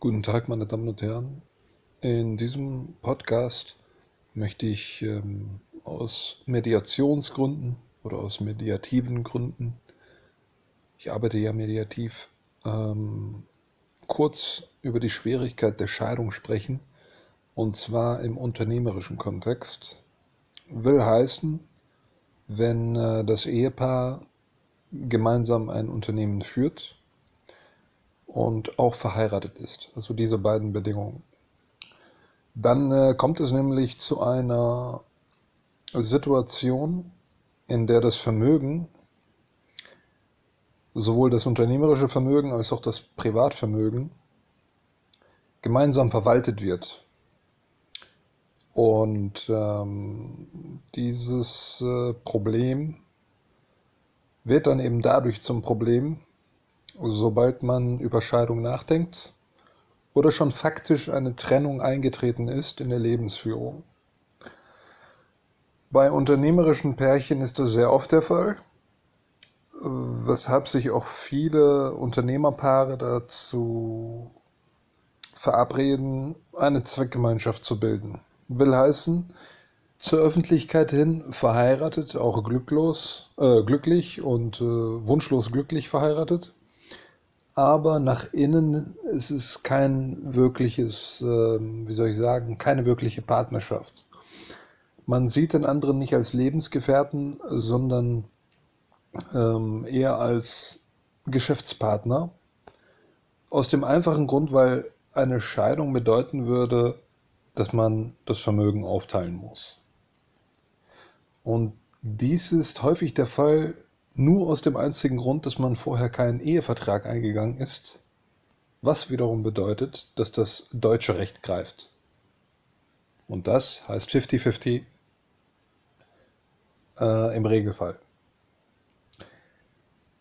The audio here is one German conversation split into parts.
Guten Tag, meine Damen und Herren. In diesem Podcast möchte ich ähm, aus Mediationsgründen oder aus mediativen Gründen, ich arbeite ja mediativ, ähm, kurz über die Schwierigkeit der Scheidung sprechen, und zwar im unternehmerischen Kontext. Will heißen, wenn äh, das Ehepaar gemeinsam ein Unternehmen führt, und auch verheiratet ist. Also diese beiden Bedingungen. Dann äh, kommt es nämlich zu einer Situation, in der das Vermögen, sowohl das unternehmerische Vermögen als auch das Privatvermögen, gemeinsam verwaltet wird. Und ähm, dieses äh, Problem wird dann eben dadurch zum Problem, sobald man über Scheidung nachdenkt oder schon faktisch eine Trennung eingetreten ist in der Lebensführung. Bei unternehmerischen Pärchen ist das sehr oft der Fall, weshalb sich auch viele Unternehmerpaare dazu verabreden, eine Zweckgemeinschaft zu bilden. Will heißen, zur Öffentlichkeit hin verheiratet, auch glücklos, äh, glücklich und äh, wunschlos glücklich verheiratet aber nach innen ist es kein wirkliches, ähm, wie soll ich sagen, keine wirkliche Partnerschaft. Man sieht den anderen nicht als Lebensgefährten, sondern ähm, eher als Geschäftspartner. Aus dem einfachen Grund, weil eine Scheidung bedeuten würde, dass man das Vermögen aufteilen muss. Und dies ist häufig der Fall nur aus dem einzigen Grund, dass man vorher keinen Ehevertrag eingegangen ist, was wiederum bedeutet, dass das deutsche Recht greift. Und das heißt 50-50 äh, im Regelfall.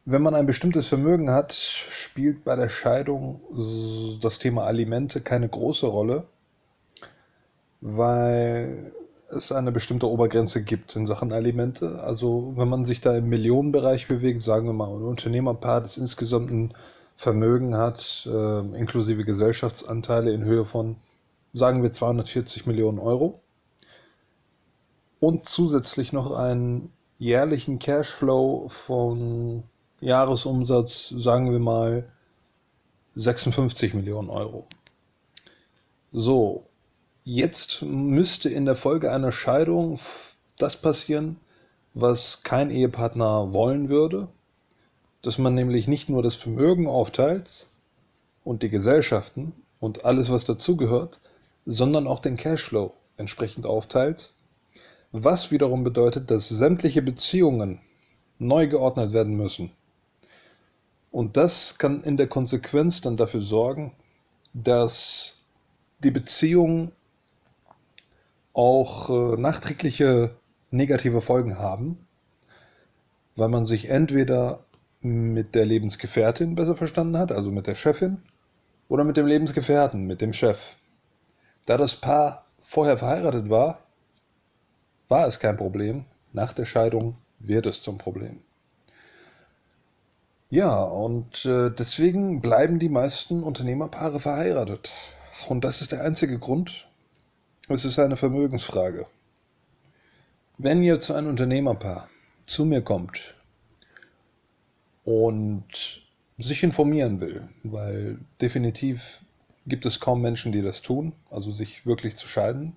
Wenn man ein bestimmtes Vermögen hat, spielt bei der Scheidung das Thema Alimente keine große Rolle, weil es eine bestimmte Obergrenze gibt in Sachen Alimente. Also wenn man sich da im Millionenbereich bewegt, sagen wir mal ein Unternehmerpaar, das insgesamt ein Vermögen hat, äh, inklusive Gesellschaftsanteile in Höhe von, sagen wir, 240 Millionen Euro und zusätzlich noch einen jährlichen Cashflow von Jahresumsatz, sagen wir mal, 56 Millionen Euro. So, Jetzt müsste in der Folge einer Scheidung das passieren, was kein Ehepartner wollen würde, dass man nämlich nicht nur das Vermögen aufteilt und die Gesellschaften und alles, was dazugehört, sondern auch den Cashflow entsprechend aufteilt, was wiederum bedeutet, dass sämtliche Beziehungen neu geordnet werden müssen. Und das kann in der Konsequenz dann dafür sorgen, dass die Beziehung auch äh, nachträgliche negative Folgen haben, weil man sich entweder mit der Lebensgefährtin besser verstanden hat, also mit der Chefin, oder mit dem Lebensgefährten, mit dem Chef. Da das Paar vorher verheiratet war, war es kein Problem. Nach der Scheidung wird es zum Problem. Ja, und äh, deswegen bleiben die meisten Unternehmerpaare verheiratet. Und das ist der einzige Grund, es ist eine Vermögensfrage. Wenn jetzt ein Unternehmerpaar zu mir kommt und sich informieren will, weil definitiv gibt es kaum Menschen, die das tun, also sich wirklich zu scheiden.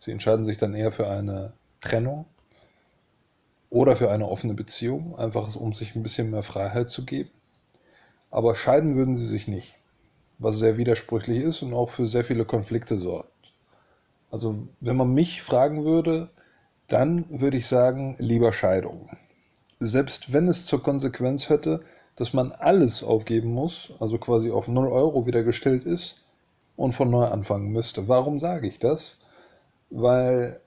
Sie entscheiden sich dann eher für eine Trennung oder für eine offene Beziehung, einfach um sich ein bisschen mehr Freiheit zu geben. Aber scheiden würden sie sich nicht, was sehr widersprüchlich ist und auch für sehr viele Konflikte sorgt. Also wenn man mich fragen würde, dann würde ich sagen, lieber Scheidung. Selbst wenn es zur Konsequenz hätte, dass man alles aufgeben muss, also quasi auf 0 Euro wieder gestellt ist und von neu anfangen müsste. Warum sage ich das? Weil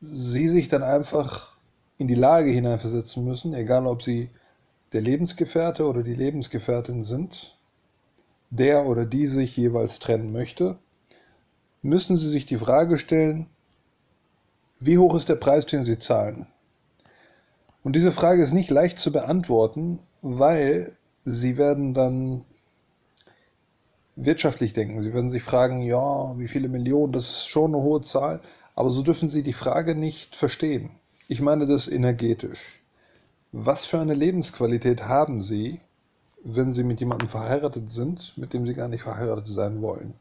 sie sich dann einfach in die Lage hineinversetzen müssen, egal ob sie der Lebensgefährte oder die Lebensgefährtin sind, der oder die sich jeweils trennen möchte müssen Sie sich die Frage stellen, wie hoch ist der Preis, den Sie zahlen? Und diese Frage ist nicht leicht zu beantworten, weil Sie werden dann wirtschaftlich denken. Sie werden sich fragen, ja, wie viele Millionen, das ist schon eine hohe Zahl, aber so dürfen Sie die Frage nicht verstehen. Ich meine das energetisch. Was für eine Lebensqualität haben Sie, wenn Sie mit jemandem verheiratet sind, mit dem Sie gar nicht verheiratet sein wollen?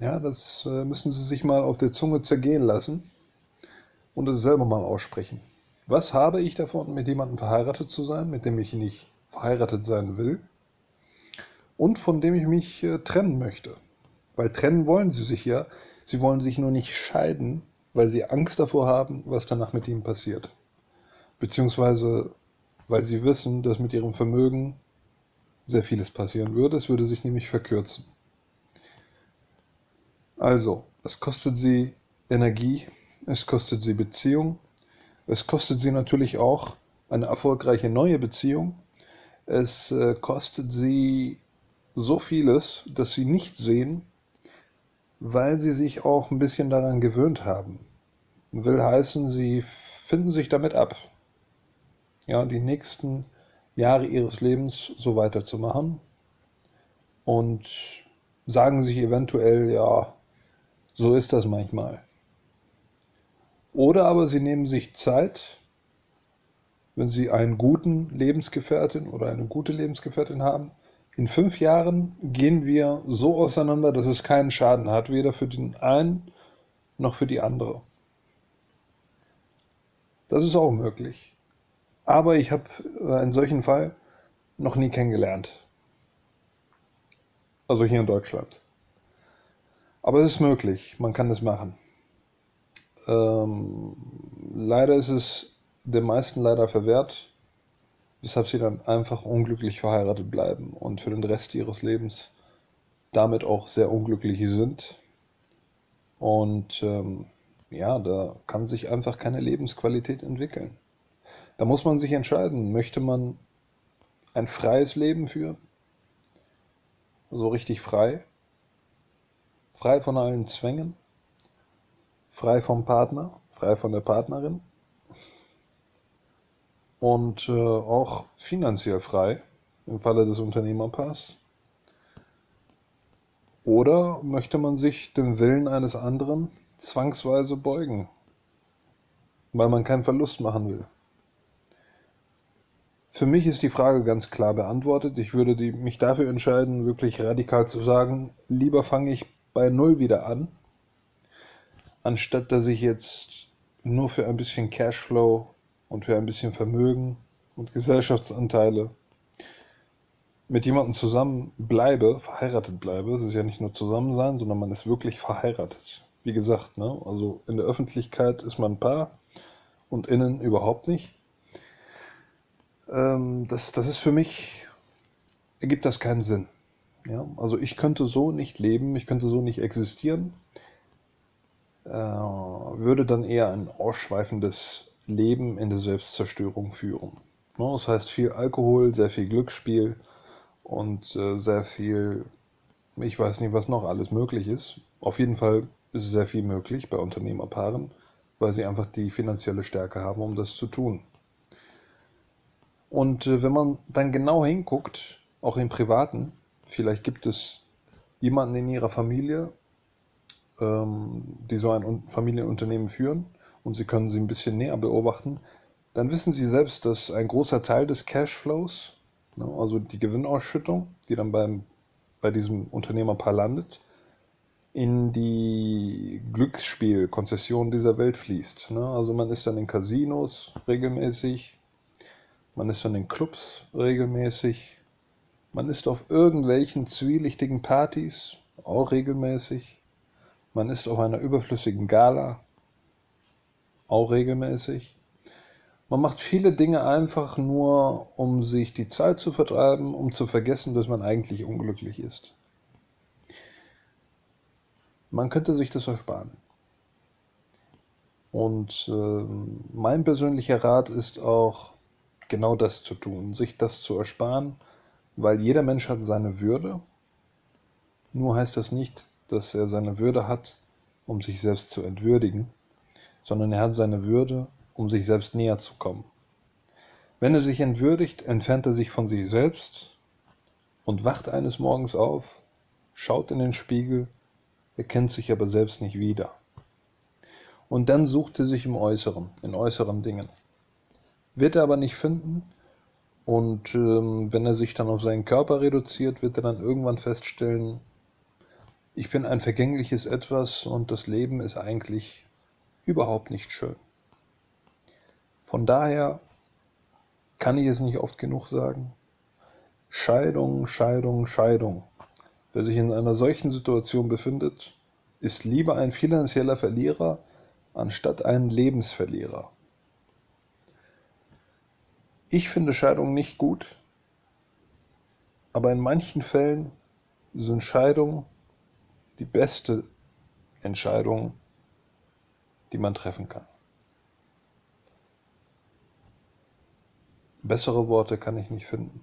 Ja, das äh, müssen Sie sich mal auf der Zunge zergehen lassen und es selber mal aussprechen. Was habe ich davon, mit jemandem verheiratet zu sein, mit dem ich nicht verheiratet sein will und von dem ich mich äh, trennen möchte? Weil trennen wollen Sie sich ja. Sie wollen sich nur nicht scheiden, weil Sie Angst davor haben, was danach mit ihm passiert. Beziehungsweise weil Sie wissen, dass mit Ihrem Vermögen sehr vieles passieren würde. Es würde sich nämlich verkürzen. Also, es kostet sie Energie, es kostet sie Beziehung, es kostet sie natürlich auch eine erfolgreiche neue Beziehung, es äh, kostet sie so vieles, dass sie nicht sehen, weil sie sich auch ein bisschen daran gewöhnt haben. Will heißen, sie finden sich damit ab, ja, die nächsten Jahre ihres Lebens so weiterzumachen. Und sagen sich eventuell, ja, so ist das manchmal. Oder aber sie nehmen sich Zeit, wenn sie einen guten Lebensgefährtin oder eine gute Lebensgefährtin haben. In fünf Jahren gehen wir so auseinander, dass es keinen Schaden hat, weder für den einen noch für die andere. Das ist auch möglich. Aber ich habe einen solchen Fall noch nie kennengelernt. Also hier in Deutschland. Aber es ist möglich, man kann es machen. Ähm, leider ist es den meisten leider verwehrt, weshalb sie dann einfach unglücklich verheiratet bleiben und für den Rest ihres Lebens damit auch sehr unglücklich sind. Und ähm, ja, da kann sich einfach keine Lebensqualität entwickeln. Da muss man sich entscheiden, möchte man ein freies Leben führen? So richtig frei? Frei von allen Zwängen, frei vom Partner, frei von der Partnerin und äh, auch finanziell frei im Falle des Unternehmerpaars. Oder möchte man sich dem Willen eines anderen zwangsweise beugen, weil man keinen Verlust machen will? Für mich ist die Frage ganz klar beantwortet. Ich würde die, mich dafür entscheiden, wirklich radikal zu sagen, lieber fange ich bei Null wieder an, anstatt dass ich jetzt nur für ein bisschen Cashflow und für ein bisschen Vermögen und Gesellschaftsanteile mit jemandem zusammen bleibe, verheiratet bleibe. Es ist ja nicht nur zusammen sein, sondern man ist wirklich verheiratet. Wie gesagt, ne? also in der Öffentlichkeit ist man ein Paar und innen überhaupt nicht. Ähm, das, das ist für mich, ergibt das keinen Sinn. Ja, also ich könnte so nicht leben, ich könnte so nicht existieren, äh, würde dann eher ein ausschweifendes Leben in der Selbstzerstörung führen. Ne, das heißt viel Alkohol, sehr viel Glücksspiel und äh, sehr viel, ich weiß nicht, was noch alles möglich ist. Auf jeden Fall ist sehr viel möglich bei Unternehmerpaaren, weil sie einfach die finanzielle Stärke haben, um das zu tun. Und äh, wenn man dann genau hinguckt, auch im Privaten, Vielleicht gibt es jemanden in Ihrer Familie, ähm, die so ein Familienunternehmen führen und Sie können sie ein bisschen näher beobachten. Dann wissen Sie selbst, dass ein großer Teil des Cashflows, ne, also die Gewinnausschüttung, die dann beim, bei diesem Unternehmerpaar landet, in die Glücksspielkonzession dieser Welt fließt. Ne? Also man ist dann in Casinos regelmäßig, man ist dann in Clubs regelmäßig, man ist auf irgendwelchen zwielichtigen Partys, auch regelmäßig. Man ist auf einer überflüssigen Gala, auch regelmäßig. Man macht viele Dinge einfach nur, um sich die Zeit zu vertreiben, um zu vergessen, dass man eigentlich unglücklich ist. Man könnte sich das ersparen. Und äh, mein persönlicher Rat ist auch, genau das zu tun, sich das zu ersparen weil jeder Mensch hat seine Würde. Nur heißt das nicht, dass er seine Würde hat, um sich selbst zu entwürdigen, sondern er hat seine Würde, um sich selbst näher zu kommen. Wenn er sich entwürdigt, entfernt er sich von sich selbst und wacht eines Morgens auf, schaut in den Spiegel, erkennt sich aber selbst nicht wieder. Und dann sucht er sich im Äußeren, in äußeren Dingen. Wird er aber nicht finden, und ähm, wenn er sich dann auf seinen Körper reduziert, wird er dann irgendwann feststellen, ich bin ein vergängliches Etwas und das Leben ist eigentlich überhaupt nicht schön. Von daher kann ich es nicht oft genug sagen. Scheidung, Scheidung, Scheidung. Wer sich in einer solchen Situation befindet, ist lieber ein finanzieller Verlierer anstatt ein Lebensverlierer. Ich finde Scheidungen nicht gut, aber in manchen Fällen sind Scheidungen die beste Entscheidung, die man treffen kann. Bessere Worte kann ich nicht finden.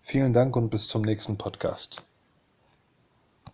Vielen Dank und bis zum nächsten Podcast.